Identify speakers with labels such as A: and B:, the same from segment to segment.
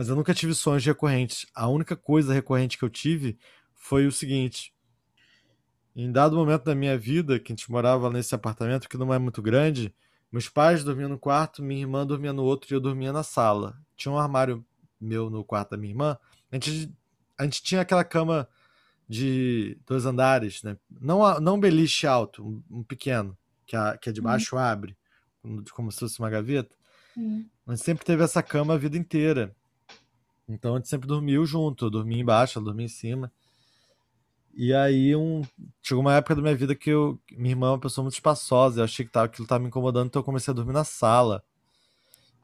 A: mas eu nunca tive sonhos recorrentes. A única coisa recorrente que eu tive foi o seguinte: em dado momento da minha vida, que a gente morava nesse apartamento que não é muito grande, meus pais dormiam no quarto, minha irmã dormia no outro e eu dormia na sala. Tinha um armário meu no quarto da minha irmã. A gente, a gente tinha aquela cama de dois andares, né? Não, não um beliche alto, um, pequeno, que, a, que é de baixo uhum. abre, como se fosse uma gaveta. Uhum. A gente sempre teve essa cama a vida inteira. Então a gente sempre dormiu junto. Eu dormia embaixo, ela dormia em cima. E aí um, chegou uma época da minha vida que eu, minha irmã é uma pessoa muito espaçosa, eu achei que tava, aquilo estava me incomodando, então eu comecei a dormir na sala.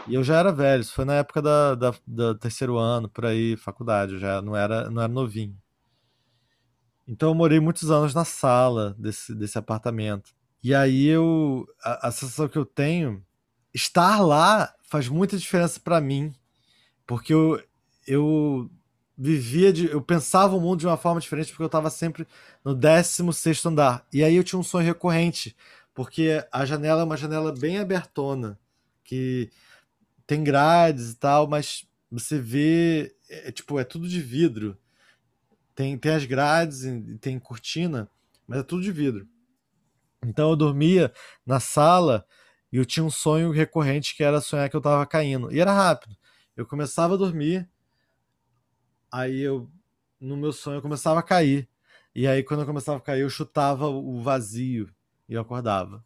A: E eu já era velho, isso foi na época da, da, da terceiro ano, por aí, faculdade, eu já não era, não era novinho. Então eu morei muitos anos na sala desse, desse apartamento. E aí eu. A, a sensação que eu tenho, estar lá faz muita diferença para mim. Porque eu, eu vivia de. Eu pensava o mundo de uma forma diferente porque eu estava sempre no 16 andar. E aí eu tinha um sonho recorrente, porque a janela é uma janela bem abertona, que tem grades e tal, mas você vê. É, tipo, é tudo de vidro. Tem, tem as grades e tem cortina, mas é tudo de vidro. Então eu dormia na sala e eu tinha um sonho recorrente que era sonhar que eu estava caindo. E era rápido. Eu começava a dormir, Aí eu, no meu sonho, eu começava a cair. E aí, quando eu começava a cair, eu chutava o vazio e eu acordava.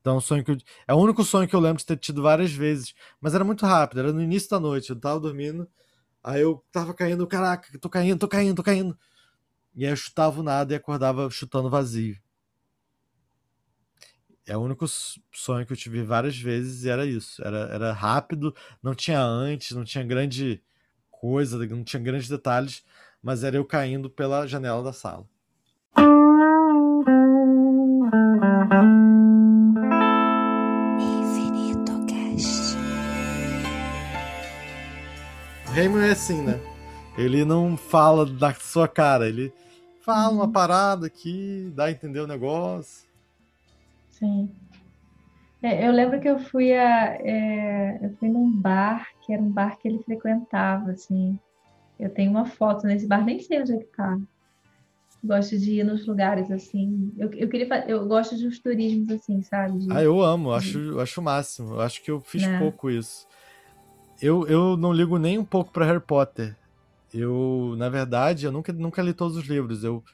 A: Então, é um sonho que eu... é o único sonho que eu lembro de ter tido várias vezes, mas era muito rápido, era no início da noite. Eu tava dormindo, aí eu tava caindo, caraca, tô caindo, tô caindo, tô caindo. E aí eu chutava o nada e acordava chutando vazio. É o único sonho que eu tive várias vezes e era isso. Era, era rápido, não tinha antes, não tinha grande coisa, não tinha grandes detalhes, mas era eu caindo pela janela da sala. Infinito Cast. O Raymond é assim, né? Ele não fala da sua cara, ele fala uma uhum. parada aqui, dá a entender o negócio.
B: Sim. É, eu lembro que eu fui a, é, eu fui num bar que era um bar que ele frequentava, assim. Eu tenho uma foto nesse bar, nem sei onde é que tá. Gosto de ir nos lugares assim. Eu, eu queria eu gosto de uns turismos assim, sabe? De,
A: ah, eu amo, de... acho, acho o máximo. Eu acho que eu fiz é. pouco isso. Eu, eu não ligo nem um pouco para Harry Potter. Eu, na verdade, eu nunca, nunca li todos os livros. Eu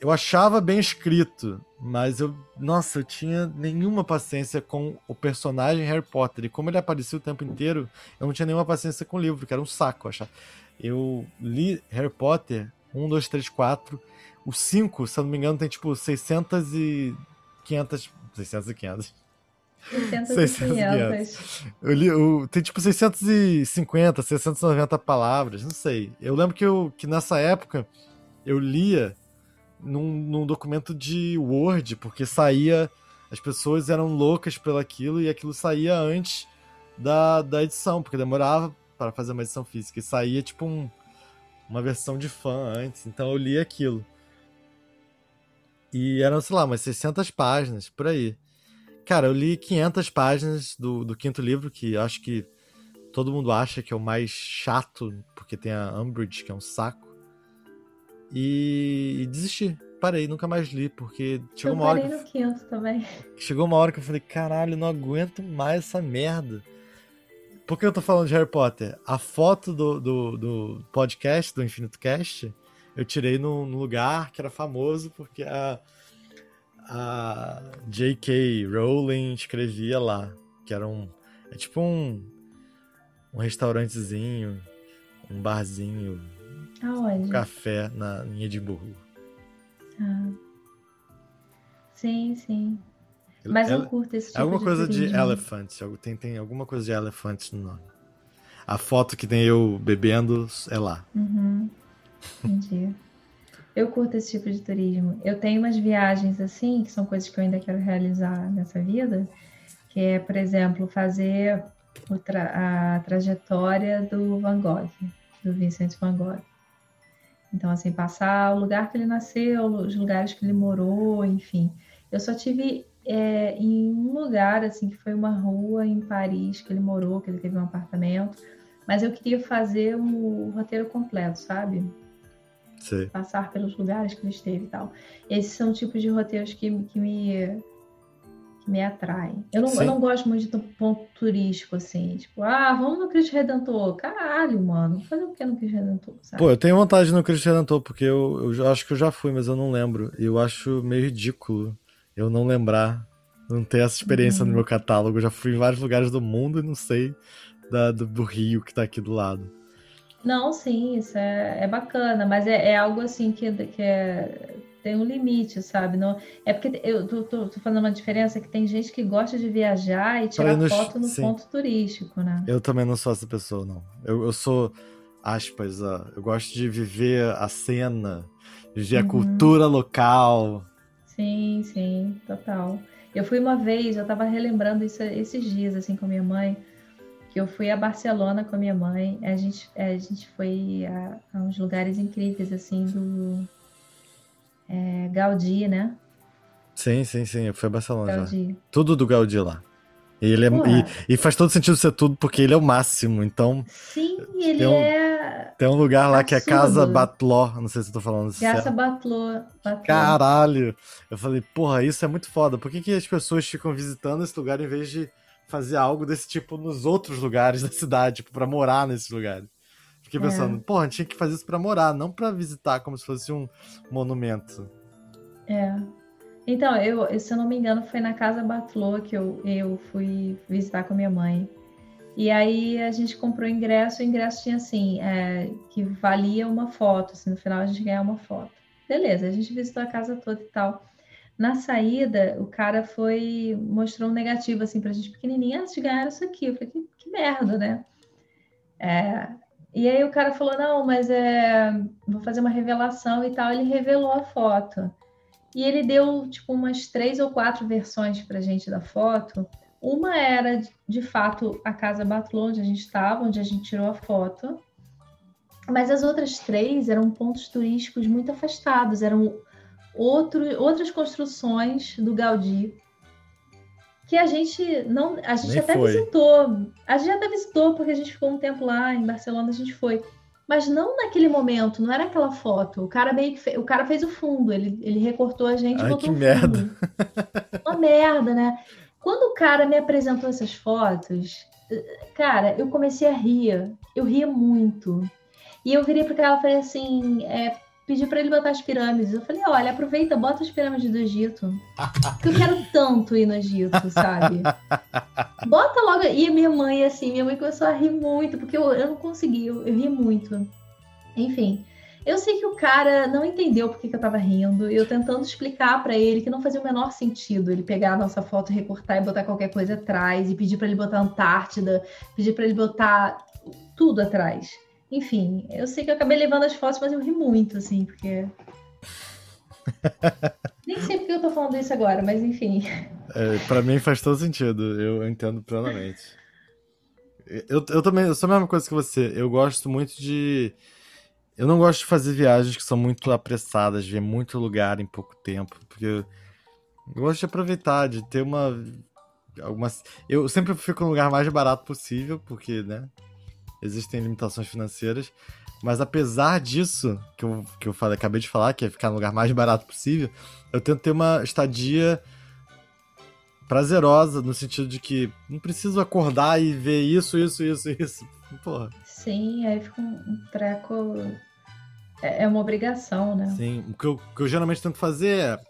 A: eu achava bem escrito, mas eu, nossa, eu tinha nenhuma paciência com o personagem Harry Potter. E como ele aparecia o tempo inteiro, eu não tinha nenhuma paciência com o livro, que era um saco, achar. Eu li Harry Potter 1, 2, 3, 4. O 5, se eu não me engano, tem tipo 600 e 500. 600 e 500. 600 600 e 500. Eu li, eu, tem tipo 650, 690 palavras, não sei. Eu lembro que, eu, que nessa época eu lia num, num documento de Word, porque saía. As pessoas eram loucas pelo aquilo e aquilo saía antes da, da edição, porque demorava para fazer uma edição física. E saía tipo um, uma versão de fã antes. Então eu li aquilo. E eram, sei lá, umas 600 páginas, por aí. Cara, eu li 500 páginas do, do quinto livro, que acho que todo mundo acha que é o mais chato, porque tem a Umbridge, que é um saco e, e desisti. Parei, nunca mais li, porque chegou
B: eu
A: uma hora.
B: Eu parei no quinto também.
A: Chegou uma hora que eu falei, caralho, não aguento mais essa merda. Por que eu tô falando de Harry Potter? A foto do, do, do podcast, do Infinito Cast, eu tirei num, num lugar que era famoso, porque a, a J.K. Rowling escrevia lá, que era um. É tipo um, um restaurantezinho, um barzinho
B: Aonde?
A: café na, em Edimburgo.
B: Ah. Sim, sim. Mas eu curto esse tipo
A: alguma
B: de
A: coisa
B: turismo.
A: de elephant. Tem, tem alguma coisa de elephant no nome. A foto que tem eu bebendo é lá.
B: Uhum. Entendi. eu curto esse tipo de turismo. Eu tenho umas viagens assim, que são coisas que eu ainda quero realizar nessa vida, que é, por exemplo, fazer tra a trajetória do Van Gogh, do Vincent Van Gogh. Então, assim, passar o lugar que ele nasceu, os lugares que ele morou, enfim. Eu só tive é, em um lugar, assim, que foi uma rua em Paris que ele morou, que ele teve um apartamento, Mas eu queria fazer o roteiro completo, sabe?
A: Sim.
B: Passar pelos lugares que ele esteve e tal. Esses são tipos de roteiros que, que me me atraem. Eu não, eu não gosto muito de ponto turístico, assim. Tipo, ah, vamos no Cristo Redentor. Caralho, mano. Vou fazer o que no Cristo Redentor, sabe?
A: Pô, eu tenho vontade no Cristo Redentor, porque eu, eu acho que eu já fui, mas eu não lembro. E eu acho meio ridículo eu não lembrar, não ter essa experiência uhum. no meu catálogo. Eu já fui em vários lugares do mundo e não sei da, do, do Rio que tá aqui do lado.
B: Não, sim, isso é, é bacana, mas é, é algo assim que, que é, tem um limite, sabe? Não, é porque eu tô, tô, tô, falando uma diferença que tem gente que gosta de viajar e tirar nos, foto no sim. ponto turístico, né?
A: Eu também não sou essa pessoa, não. Eu, eu sou, aspas, eu gosto de viver a cena, viver uhum. a cultura local.
B: Sim, sim, total. Eu fui uma vez, eu tava relembrando isso esses dias, assim, com a minha mãe que eu fui a Barcelona com a minha mãe. A gente, a gente foi a, a uns lugares incríveis, assim, do é, Gaudí, né?
A: Sim, sim, sim. Eu fui a Barcelona Gaudí. já. Tudo do Gaudí lá. E, ele é, e, e, faz todo sentido ser tudo, porque ele é o máximo, então...
B: Sim, ele
A: tem um,
B: é...
A: Tem um lugar lá que é Casa Batló, não sei se eu tô falando
B: isso Casa Batló,
A: Batló. Caralho! Eu falei, porra, isso é muito foda. Por que, que as pessoas ficam visitando esse lugar em vez de fazer algo desse tipo nos outros lugares da cidade, tipo, pra morar nesses lugares. Fiquei pensando, é. porra, tinha que fazer isso pra morar, não pra visitar como se fosse um monumento.
B: É. Então, eu, se eu não me engano, foi na Casa Batlô que eu, eu fui visitar com a minha mãe. E aí a gente comprou ingresso, o ingresso tinha assim, é, que valia uma foto, assim, no final a gente ganhava uma foto. Beleza, a gente visitou a casa toda e tal. Na saída, o cara foi, mostrou um negativo assim pra gente, pequenininha, antes de ganhar isso aqui. Eu falei, que, que merda, né? É, e aí o cara falou, não, mas é, vou fazer uma revelação e tal. Ele revelou a foto. E ele deu, tipo, umas três ou quatro versões pra gente da foto. Uma era, de fato, a Casa Batlô, onde a gente estava, onde a gente tirou a foto. Mas as outras três eram pontos turísticos muito afastados, eram outro, outras construções do Gaudí que a gente não a gente Nem até foi. visitou. A gente até visitou porque a gente ficou um tempo lá em Barcelona a gente foi. Mas não naquele momento não era aquela foto. O cara meio que fe... o cara fez o fundo ele, ele recortou a gente
A: Ai, que merda.
B: uma merda né? Quando o cara me apresentou essas fotos cara eu comecei a rir. Eu ria muito. E eu virei para ela e falei assim é, pedi para ele botar as pirâmides. Eu falei, olha, aproveita, bota as pirâmides do Egito. Porque eu quero tanto ir no Egito, sabe? Bota logo. E minha mãe, assim, minha mãe começou a rir muito, porque eu, eu não consegui, eu, eu ri muito. Enfim. Eu sei que o cara não entendeu porque que eu tava rindo, eu tentando explicar para ele que não fazia o menor sentido ele pegar a nossa foto, recortar e botar qualquer coisa atrás, e pedir para ele botar Antártida, pedir para ele botar tudo atrás. Enfim, eu sei que eu acabei levando as fotos, mas eu ri muito, assim, porque. Nem sei porque eu tô falando isso agora, mas enfim.
A: É, pra mim faz todo sentido, eu entendo plenamente. Eu, eu também, eu sou a mesma coisa que você. Eu gosto muito de. Eu não gosto de fazer viagens que são muito apressadas, ver muito lugar em pouco tempo, porque eu, eu gosto de aproveitar, de ter uma. Algumas... Eu sempre fico no lugar mais barato possível, porque, né? Existem limitações financeiras. Mas apesar disso, que eu, que eu falei, acabei de falar, que é ficar no lugar mais barato possível, eu tento ter uma estadia prazerosa, no sentido de que não preciso acordar e ver isso, isso, isso, isso. Porra.
B: Sim, aí fica um treco. É, é uma obrigação, né?
A: Sim, o que eu, o que eu geralmente tento fazer é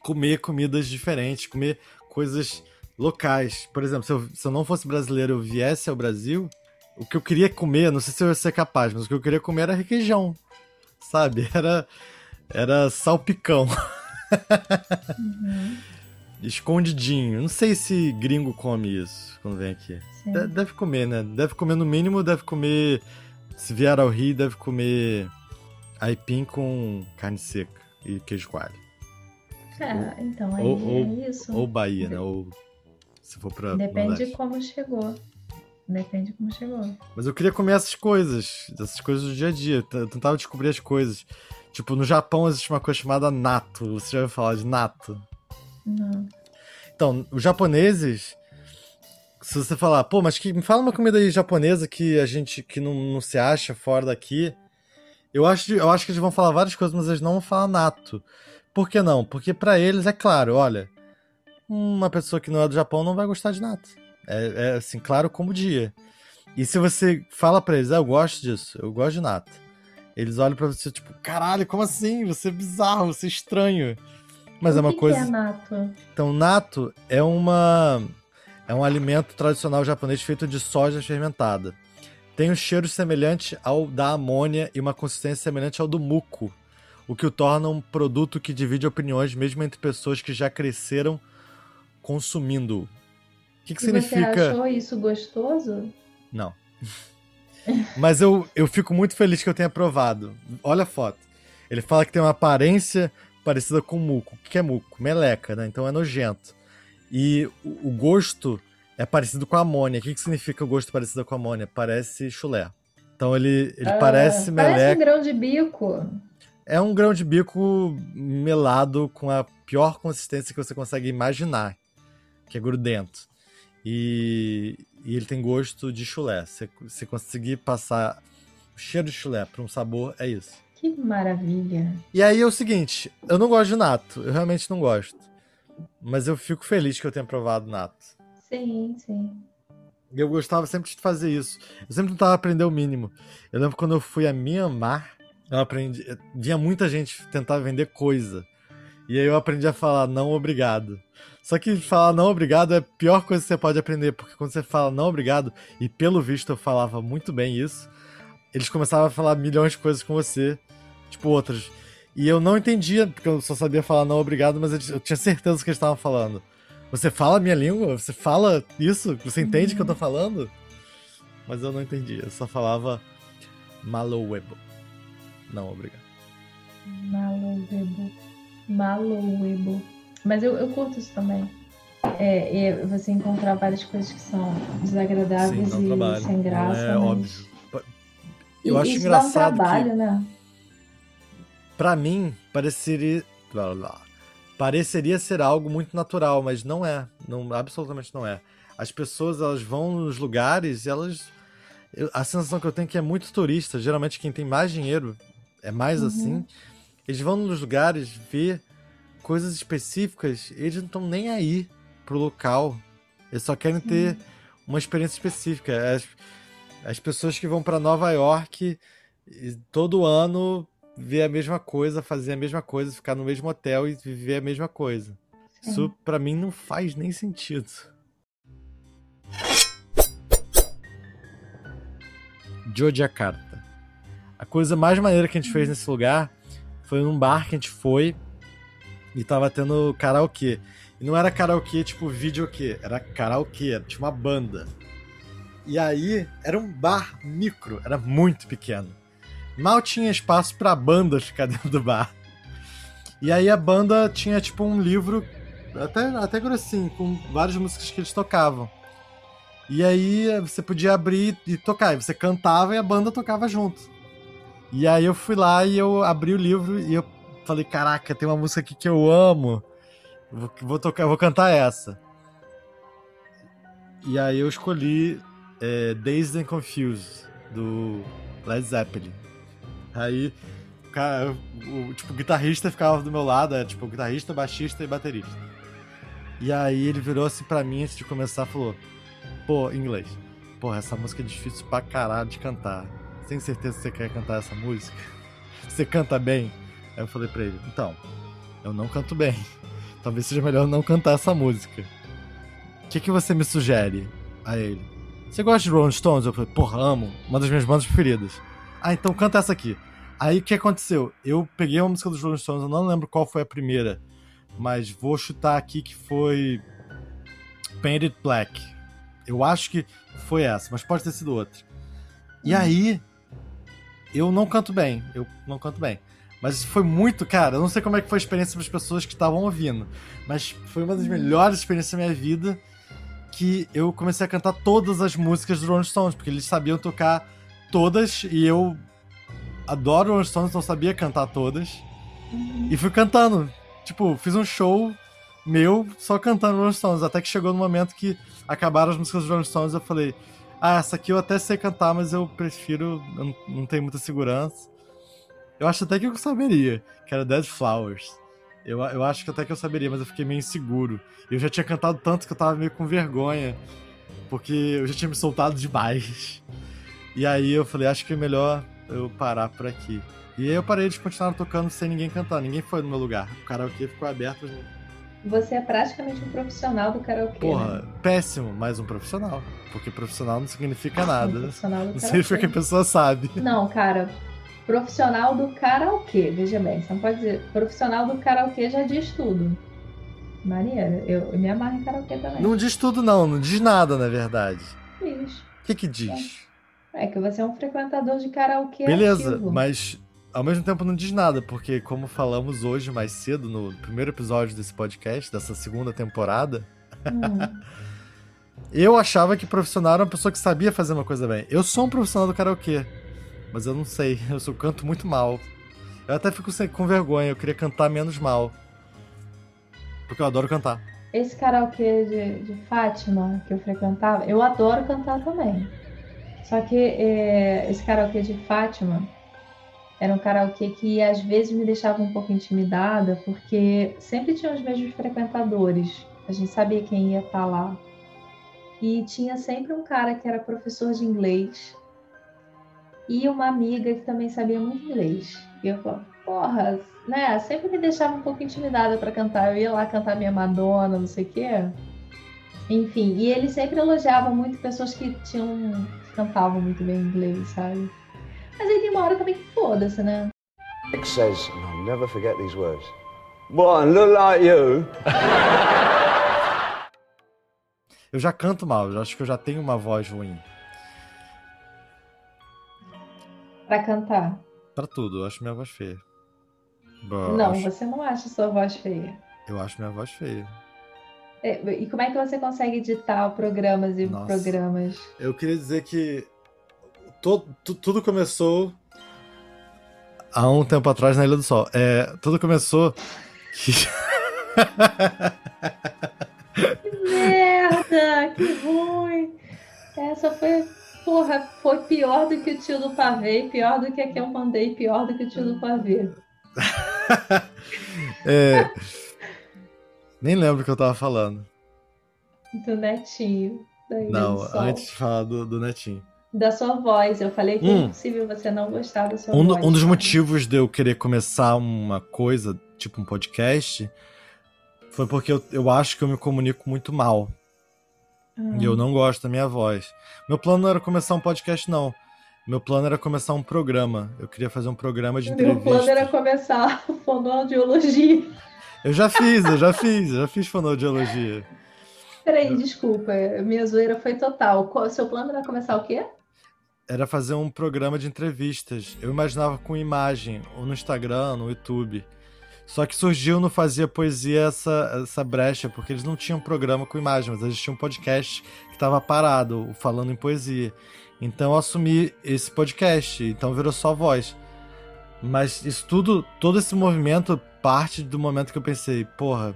A: comer comidas diferentes, comer coisas locais. Por exemplo, se eu, se eu não fosse brasileiro e eu viesse ao Brasil, o que eu queria comer, não sei se eu ia ser capaz, mas o que eu queria comer era requeijão. Sabe? Era, era salpicão. Uhum. Escondidinho. Não sei se gringo come isso quando vem aqui. De deve comer, né? Deve comer no mínimo, deve comer. Se vier ao Rio, deve comer aipim com carne seca e queijo coalho.
B: É, então aí ou, é isso.
A: Ou Bahia, né? Ou se for pra.
B: Depende de como chegou. Depende de como chegou.
A: Mas eu queria comer essas coisas, essas coisas do dia a dia. Eu tentava descobrir as coisas. Tipo, no Japão existe uma coisa chamada nato. Você já ouviu falar de nato?
B: Não.
A: Então, os japoneses, se você falar, pô, mas que, me fala uma comida aí japonesa que a gente que não, não se acha fora daqui. Eu acho, eu acho que eles vão falar várias coisas, mas eles não vão falar nato. Por que não? Porque para eles é claro, olha, uma pessoa que não é do Japão não vai gostar de nato. É, é assim, claro como dia. E se você fala para eles, ah, eu gosto disso, eu gosto de nato. Eles olham para você tipo, caralho, como assim? Você é bizarro, você é estranho. Mas
B: o
A: é uma
B: que
A: coisa.
B: Que é nato?
A: Então, nato é uma é um alimento tradicional japonês feito de soja fermentada. Tem um cheiro semelhante ao da amônia e uma consistência semelhante ao do muco, o que o torna um produto que divide opiniões mesmo entre pessoas que já cresceram consumindo. O que, que
B: E
A: significa?
B: Você achou isso gostoso?
A: Não. Mas eu, eu fico muito feliz que eu tenha provado. Olha a foto. Ele fala que tem uma aparência parecida com muco. O que é muco? Meleca, né? Então é nojento. E o, o gosto é parecido com amônia. O que, que significa o gosto parecido com amônia? Parece chulé. Então ele, ele
B: Ah,
A: parece meleca.
B: Parece um grão de bico.
A: É um grão de bico melado com a pior consistência que você consegue imaginar, que é grudento. E, e ele tem gosto de chulé. Se você conseguir passar o cheiro de chulé para um sabor, é isso.
B: Que maravilha.
A: E aí é o seguinte, eu não gosto de nato, eu realmente não gosto. Mas eu fico feliz que eu tenha provado nato.
B: Sim, sim.
A: Eu gostava sempre de fazer isso. Eu sempre tentava aprender o mínimo. Eu lembro quando eu fui a Myanmar, eu aprendi. Vinha muita gente tentar vender coisa. E aí eu aprendi a falar não obrigado. Só que falar não obrigado é a pior coisa que você pode aprender, porque quando você fala não obrigado, e pelo visto eu falava muito bem isso, eles começavam a falar milhões de coisas com você, tipo outras. E eu não entendia, porque eu só sabia falar não obrigado, mas eu tinha certeza que eles estavam falando. Você fala a minha língua? Você fala isso? Você entende o que eu tô falando? Mas eu não entendi. Eu só falava malowebo. Não, obrigado.
B: Malouebo. Malouebo. Mas eu, eu curto isso também. É, é você encontrar várias coisas que são desagradáveis
A: Sim, um
B: e
A: trabalho.
B: sem graça.
A: não é
B: mas-
A: óbvio. Eu
B: E
A: acho
B: isso
A: engraçado
B: dá um trabalho,
A: que,
B: né?
A: pra mim, pareceria. blá, blá, blá. Pareceria ser algo muito natural, mas não é. Não, absolutamente não é. As pessoas, elas vão nos lugares e elas. eu- a sensação que eu tenho é que é muito turista. Geralmente quem tem mais dinheiro é mais
B: Uhum.
A: assim. Eles vão nos lugares ver coisas específicas, eles não estão nem aí pro local. Eles só querem ter uma experiência específica. As, as pessoas que vão para Nova York todo ano ver a mesma coisa, fazer a mesma coisa, ficar no mesmo hotel e viver a mesma coisa. Isso pra mim não faz nem sentido. Yogyakarta. A coisa mais maneira que a gente fez nesse lugar foi num bar que a gente foi e tava tendo karaokê. E não era karaokê tipo videokê, era karaokê, tinha uma banda. E aí era um bar micro, era muito pequeno. Mal tinha espaço pra banda ficar dentro do bar. E aí a banda tinha tipo um livro até, até grossinho, com várias músicas que eles tocavam. E aí você podia abrir e tocar, e você cantava e a banda tocava junto. E aí eu fui lá e eu abri o livro e eu falei, caraca, tem uma música aqui que eu amo. Vou, vou tocar, vou cantar essa. E aí eu escolhi é, Dazed and Confused, do Led Zeppelin. Aí, o, tipo, o guitarrista ficava do meu lado, era, tipo, guitarrista, baixista e baterista. E aí ele virou assim pra mim antes de começar falou: Pô, inglês. Porra, essa música é difícil pra caralho de cantar. Tem certeza que você quer cantar essa música? Você canta bem? Aí eu falei pra ele: Então, eu não canto bem. Talvez seja melhor não cantar essa música. O que, que você me sugere? A ele: Você gosta de Rolling Stones? Eu falei: Porra, amo. Uma das minhas bandas preferidas. Ah, então canta essa aqui. Aí o que aconteceu? Eu peguei uma música dos Rolling Stones, eu não lembro qual foi a primeira, mas vou chutar aqui que foi Painted Black. Eu acho que foi essa, mas pode ter sido outra. E aí, eu não canto bem, eu não canto bem. Mas foi muito, cara, eu não sei como é que foi a experiência para as pessoas que estavam ouvindo, mas foi uma das melhores experiências da minha vida que eu comecei a cantar todas as músicas do Rolling Stones, porque eles sabiam tocar todas e eu adoro Rolling Stones, então sabia cantar todas. E fui cantando. Tipo, fiz um show meu só cantando Rolling Stones. Até que chegou no momento que acabaram as músicas dos Rolling Stones, eu falei, ah, essa aqui eu até sei cantar, mas eu prefiro, eu não, tenho muita segurança. Eu acho até que eu saberia, que era Dead Flowers. Eu, eu acho que até que eu saberia, mas eu fiquei meio inseguro. Eu já tinha cantado tanto que eu tava meio com vergonha, porque eu já tinha me soltado demais. E aí eu falei, acho que é melhor eu parar por aqui. E aí eu parei de continuar tocando sem ninguém cantar, ninguém foi no meu lugar. O karaokê ficou aberto.
B: Você é praticamente um profissional do karaokê.
A: Porra,
B: né?
A: péssimo, mas um profissional. Porque profissional não significa nada. Um
B: profissional do
A: não significa que a pessoa sabe.
B: Não, cara. Profissional do karaokê, veja bem, você não pode dizer. Profissional do karaokê já diz tudo. Maneiro, eu, eu me amarro em karaokê também.
A: Não diz tudo, não, não diz nada, na verdade.
B: Diz.
A: O que que diz?
B: É, é que você é um frequentador de karaokê.
A: Beleza,
B: ativo.
A: mas ao mesmo tempo não diz nada, porque como falamos hoje mais cedo, no primeiro episódio desse podcast, dessa segunda temporada,
B: Hum.
A: eu achava que profissional era uma pessoa que sabia fazer uma coisa bem. Eu sou um profissional do karaokê, mas eu não sei, eu só canto muito mal. Eu até fico sem- com vergonha, eu queria cantar menos mal. Porque eu adoro cantar.
B: Esse karaokê de, de Fátima que eu frequentava, eu adoro cantar também. Só que é, esse karaokê de Fátima era um karaokê que às vezes me deixava um pouco intimidada, porque sempre tinha os mesmos frequentadores. A gente sabia quem ia estar lá. E tinha sempre um cara que era professor de inglês e uma amiga que também sabia muito inglês. E eu falava, porra, né? Sempre me deixava um pouco intimidada para cantar. Eu ia lá cantar minha Madonna, não sei o quê. Enfim, e ele sempre elogiava muito pessoas que tinham que cantavam muito bem inglês, sabe? Mas aí tem uma hora também que foda-se, né?
C: Nick says, and I'll never forget these words. What, look like you?
A: Eu já canto mal, eu acho que eu já tenho uma voz ruim.
B: Pra cantar.
A: Pra tudo, eu acho minha voz feia. Bom,
B: Não,
A: acho-
B: você não acha sua voz feia.
A: Eu acho minha voz feia.
B: É, E como é que você consegue editar programas e
A: Nossa.
B: programas?
A: Eu queria dizer que to- tu- tudo começou há um tempo atrás na Ilha do Sol. É, tudo começou que
B: Que merda! Que ruim! Essa foi, porra, foi pior do que o tio do pavê, pior do que a que eu mandei, pior do que o tio do pavê.
A: é, nem lembro o que eu tava falando.
B: Do netinho.
A: Não, antes de falar do, do Netinho.
B: Da sua voz. Eu falei que é
A: Hum.
B: impossível você não gostar da sua
A: Um,
B: voz.
A: um dos motivos de eu querer começar uma coisa, tipo um podcast, foi porque eu, eu acho que eu me comunico muito mal.
B: Ah.
A: E eu não gosto da minha voz. Meu plano não era começar um podcast, não. Meu plano era começar um programa. Eu queria fazer um programa de
B: Meu
A: entrevista.
B: plano era começar fonoaudiologia.
A: Eu já fiz, eu já fiz, eu já fiz fonoaudiologia.
B: Peraí, desculpa, minha zoeira foi total. Qual, seu plano era começar o quê?
A: Era fazer um programa de entrevistas. Eu imaginava com imagem, ou no Instagram, no YouTube. Só que surgiu no Fazia Poesia essa, essa brecha, porque eles não tinham programa com imagem, mas eles tinham um podcast que estava parado, Falando em Poesia. Então eu assumi esse podcast, então virou só voz. Mas isso tudo, todo esse movimento parte do momento que eu pensei, porra,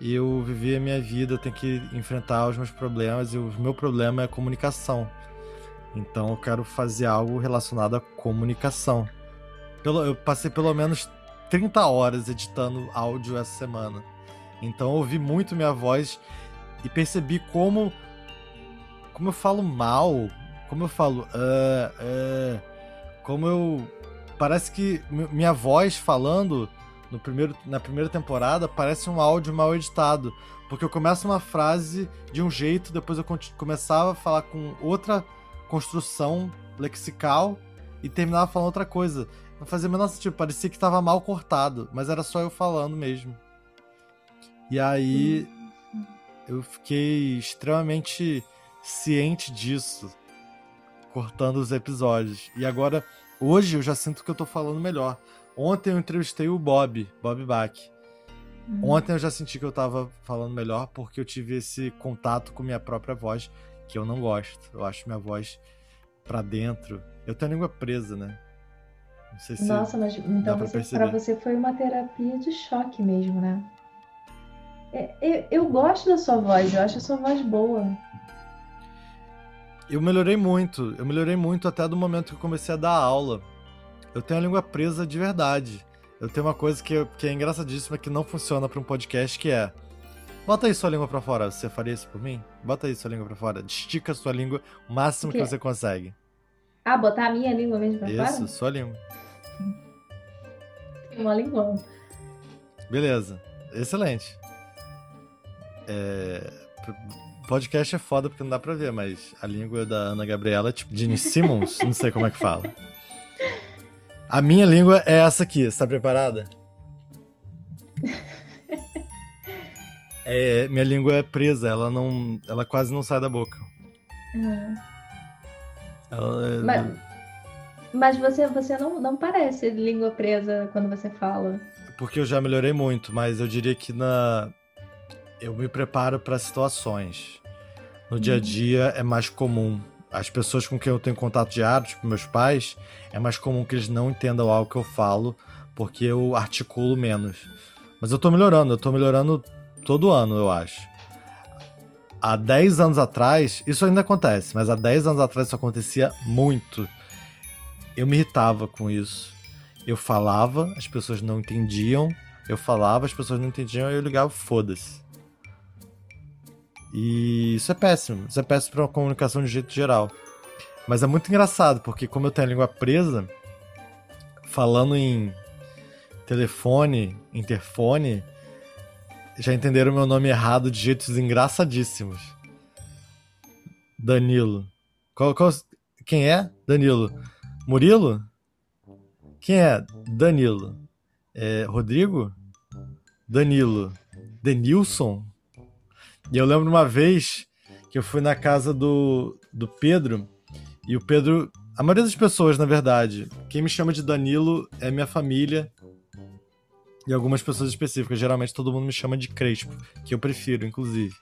A: eu vivi a minha vida, tenho que enfrentar os meus problemas, e o meu problema é a comunicação. Então eu quero fazer algo relacionado à comunicação. Pelo, eu passei pelo menos 30 horas editando áudio essa semana. Então eu ouvi muito minha voz e percebi como como eu falo mal, como eu falo, "ah, ah", como eu parece que mi- minha voz falando no primeiro, na primeira temporada parece um áudio mal editado, porque eu começo uma frase de um jeito, depois eu começava a falar com outra construção lexical e terminava falando outra coisa. Não fazia o menor sentido, parecia que tava mal cortado, mas era só eu falando mesmo. E aí eu fiquei extremamente ciente disso, cortando os episódios. E agora, hoje eu já sinto que eu tô falando melhor. Ontem eu entrevistei o Bob, Bob Bach. Ontem eu já senti que eu tava falando melhor porque eu tive esse contato com minha própria voz, que eu não gosto. Eu acho minha voz pra dentro. Eu tenho a língua presa, né? Não sei se.
B: Nossa, mas então
A: pra
B: você, foi uma terapia de choque mesmo, né? É, eu, eu gosto da sua voz, eu acho a sua voz boa.
A: Eu melhorei muito, eu melhorei muito até do momento que eu comecei a dar aula. Eu tenho a língua presa de verdade. Eu tenho uma coisa que, que é engraçadíssima que não funciona para um podcast, que é Bota aí sua língua pra fora. Você faria isso por mim? Bota aí sua língua pra fora. Estica sua língua o máximo que você consegue.
B: Ah, botar a minha língua mesmo pra
A: isso,
B: fora?
A: Isso, sua língua.
B: Uma língua.
A: Beleza. Excelente. É... Podcast é foda porque não dá pra ver, mas a língua da Ana Gabriela é tipo Gene Simmons, não sei como é que fala. A minha língua é essa aqui, você tá preparada? É, minha língua é presa, ela não. Ela quase não sai da boca.
B: Uhum.
A: Ela é...
B: Mas, mas você, você não, não parece língua presa quando você fala.
A: Porque eu já melhorei muito, mas eu diria que na. Eu me preparo para situações. No dia a dia é mais comum. As pessoas com quem eu tenho contato diário, tipo meus pais, é mais comum que eles não entendam algo que eu falo, porque eu articulo menos. Mas eu tô melhorando, eu tô melhorando todo ano, eu acho. Há 10 anos atrás, isso ainda acontece, mas há 10 anos atrás isso acontecia muito. Eu me irritava com isso. Eu falava, as pessoas não entendiam. Eu falava, as pessoas não entendiam, eu ligava, foda-se. E isso é péssimo. Isso é péssimo para uma comunicação de jeito geral. Mas é muito engraçado, porque como eu tenho a língua presa, falando em telefone, interfone, já entenderam meu nome errado de jeitos engraçadíssimos. Danilo. Qual, qual, quem é? Danilo. Murilo? Quem é? Danilo. É, Rodrigo? Danilo. Denilson? E eu lembro uma vez que eu fui na casa do, do Pedro e o Pedro. A maioria das pessoas, na verdade, quem me chama de Danilo é minha família e algumas pessoas específicas. Geralmente todo mundo me chama de Crespo, que eu prefiro, inclusive.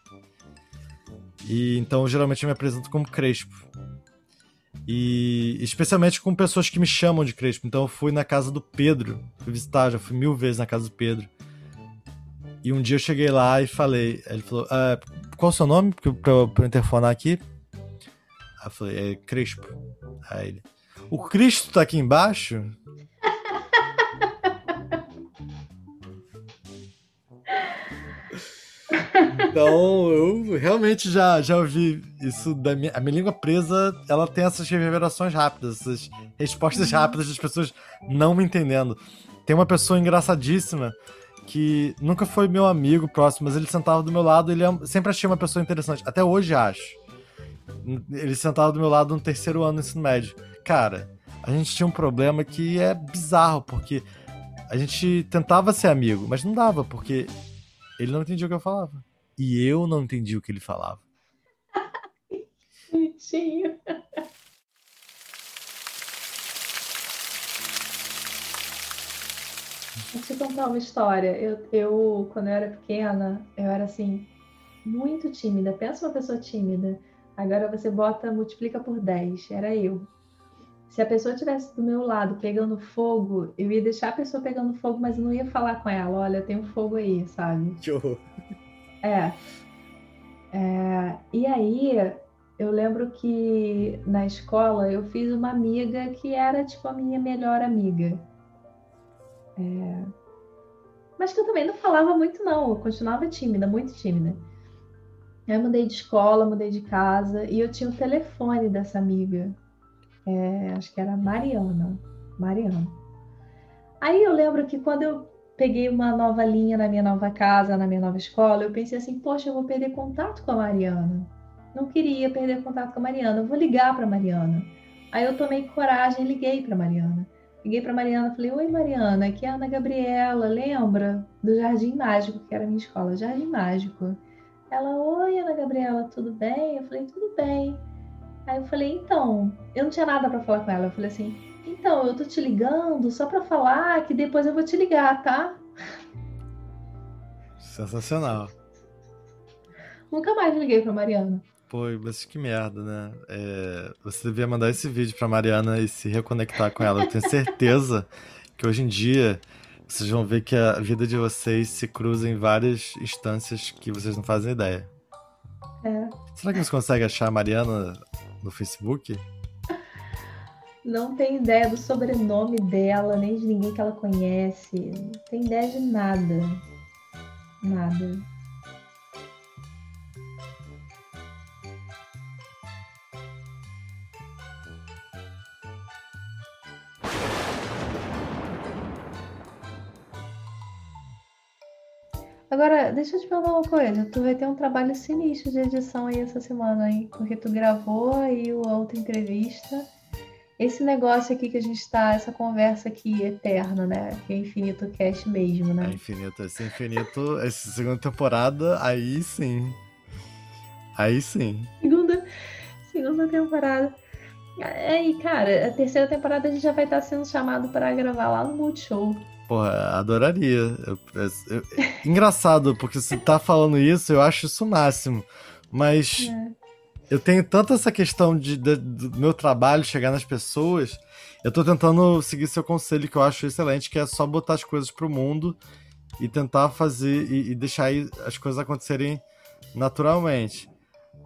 A: E então geralmente eu me apresento como Crespo. E especialmente com pessoas que me chamam de Crespo. Então eu fui na casa do Pedro, fui visitar, já fui mil vezes na casa do Pedro. E um dia eu cheguei lá e falei, ele falou, ah, qual o seu nome? Pra, pra, pra eu interfonar aqui. Aí eu falei, é Crespo. Aí ele, o Cristo tá aqui embaixo? Então, eu realmente já, já ouvi isso da minha. A minha língua presa, ela tem essas reverberações rápidas, essas respostas uhum. rápidas das pessoas não me entendendo. Tem uma pessoa engraçadíssima que nunca foi meu amigo próximo, mas ele sentava do meu lado, ele é sempre achei uma pessoa interessante. Até hoje acho. Ele sentava do meu lado no terceiro ano do ensino médio. Cara, a gente tinha um problema que é bizarro, porque a gente tentava ser amigo, mas não dava, porque ele não entendia o que eu falava e eu não entendi o que ele falava.
B: Bonitinho. Vou te contar uma história. Eu, eu, quando eu era pequena, eu era assim, muito tímida. Pensa uma pessoa tímida. Agora você bota, multiplica por 10. Era eu. Se a pessoa estivesse do meu lado pegando fogo, eu ia deixar a pessoa pegando fogo, mas eu não ia falar com ela: olha, tem um fogo aí, sabe?
A: Que horror.
B: É. é. E aí, eu lembro que na escola eu fiz uma amiga que era tipo a minha melhor amiga. É... Mas que eu também não falava muito, não. Eu continuava tímida, muito tímida. Aí eu mudei de escola, mudei de casa e eu tinha o telefone dessa amiga. É, acho que era Mariana. Mariana. Aí eu lembro que quando eu peguei uma nova linha na minha nova casa, na minha nova escola, eu pensei assim, poxa, eu vou perder contato com a Mariana. Não queria perder contato com a Mariana, eu vou ligar para a Mariana. Aí eu tomei coragem e liguei para a Mariana. Liguei para a Mariana, falei: "Oi, Mariana, aqui é a Ana Gabriela, lembra do Jardim Mágico, que era a minha escola, Jardim Mágico?" Ela: "Oi, Ana Gabriela, tudo bem?" Eu falei: "Tudo bem." Aí eu falei: "Então, eu não tinha nada para falar com ela." Eu falei assim: então, eu tô te ligando só para falar que depois eu vou te ligar, tá?
A: Sensacional.
B: Nunca mais liguei pra Mariana.
A: Pô, mas que merda, né? É, você devia mandar esse vídeo pra Mariana e se reconectar com ela. Eu tenho certeza que hoje em dia vocês vão ver que a vida de vocês se cruza em várias instâncias que vocês não fazem ideia.
B: É.
A: Será que você consegue achar a Mariana no Facebook?
B: Não tem ideia do sobrenome dela, nem de ninguém que ela conhece. Não tem ideia de nada. Nada. Agora, deixa eu te perguntar uma coisa. Tu vai ter um trabalho sinistro de edição aí essa semana, hein? Porque tu gravou aí a outra entrevista. Esse negócio aqui que a gente tá, essa conversa aqui eterna, né? Que é Infinito Cast mesmo, né?
A: É infinito, esse infinito, essa segunda temporada, aí sim. Aí sim.
B: Segunda, segunda temporada. Aí, cara, a terceira temporada a gente já vai estar sendo chamado para gravar lá no Multishow.
A: Porra, adoraria. Engraçado, porque você tá falando isso, eu acho isso o máximo. Mas
B: É.
A: eu tenho tanto essa questão de, de- do meu trabalho chegar nas pessoas. Eu tô tentando seguir seu conselho, que eu acho excelente, que é só botar as coisas pro mundo e tentar fazer e, e deixar as coisas acontecerem naturalmente.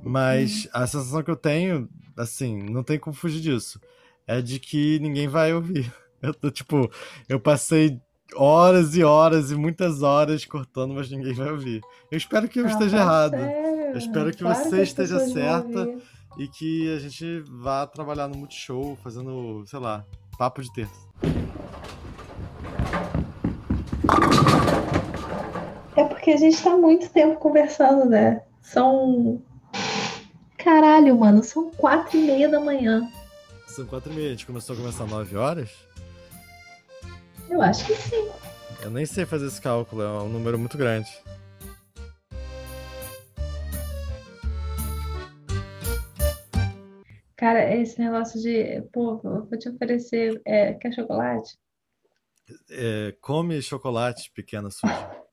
A: Mas a sensação que eu tenho, assim, não tem como fugir disso, é de que ninguém vai ouvir. Eu tô tipo, eu passei horas e horas e muitas horas cortando, mas ninguém vai ouvir. Eu espero que eu
B: Ah,
A: esteja
B: tá
A: errado.
B: certo.
A: Eu espero que
B: Claro
A: você
B: as
A: esteja certa. e que a gente vá trabalhar no Multishow, fazendo, sei lá, papo de terça.
B: É porque a gente tá muito tempo conversando, né? São. Caralho, mano, são quatro e meia da manhã.
A: São quatro e meia, a gente começou a começar às 9 horas.
B: Eu acho que sim.
A: Eu nem sei fazer esse cálculo, é um número muito grande.
B: Cara, esse negócio de. Pô, eu vou te oferecer. É, quer chocolate?
A: É, come chocolate, pequena suja.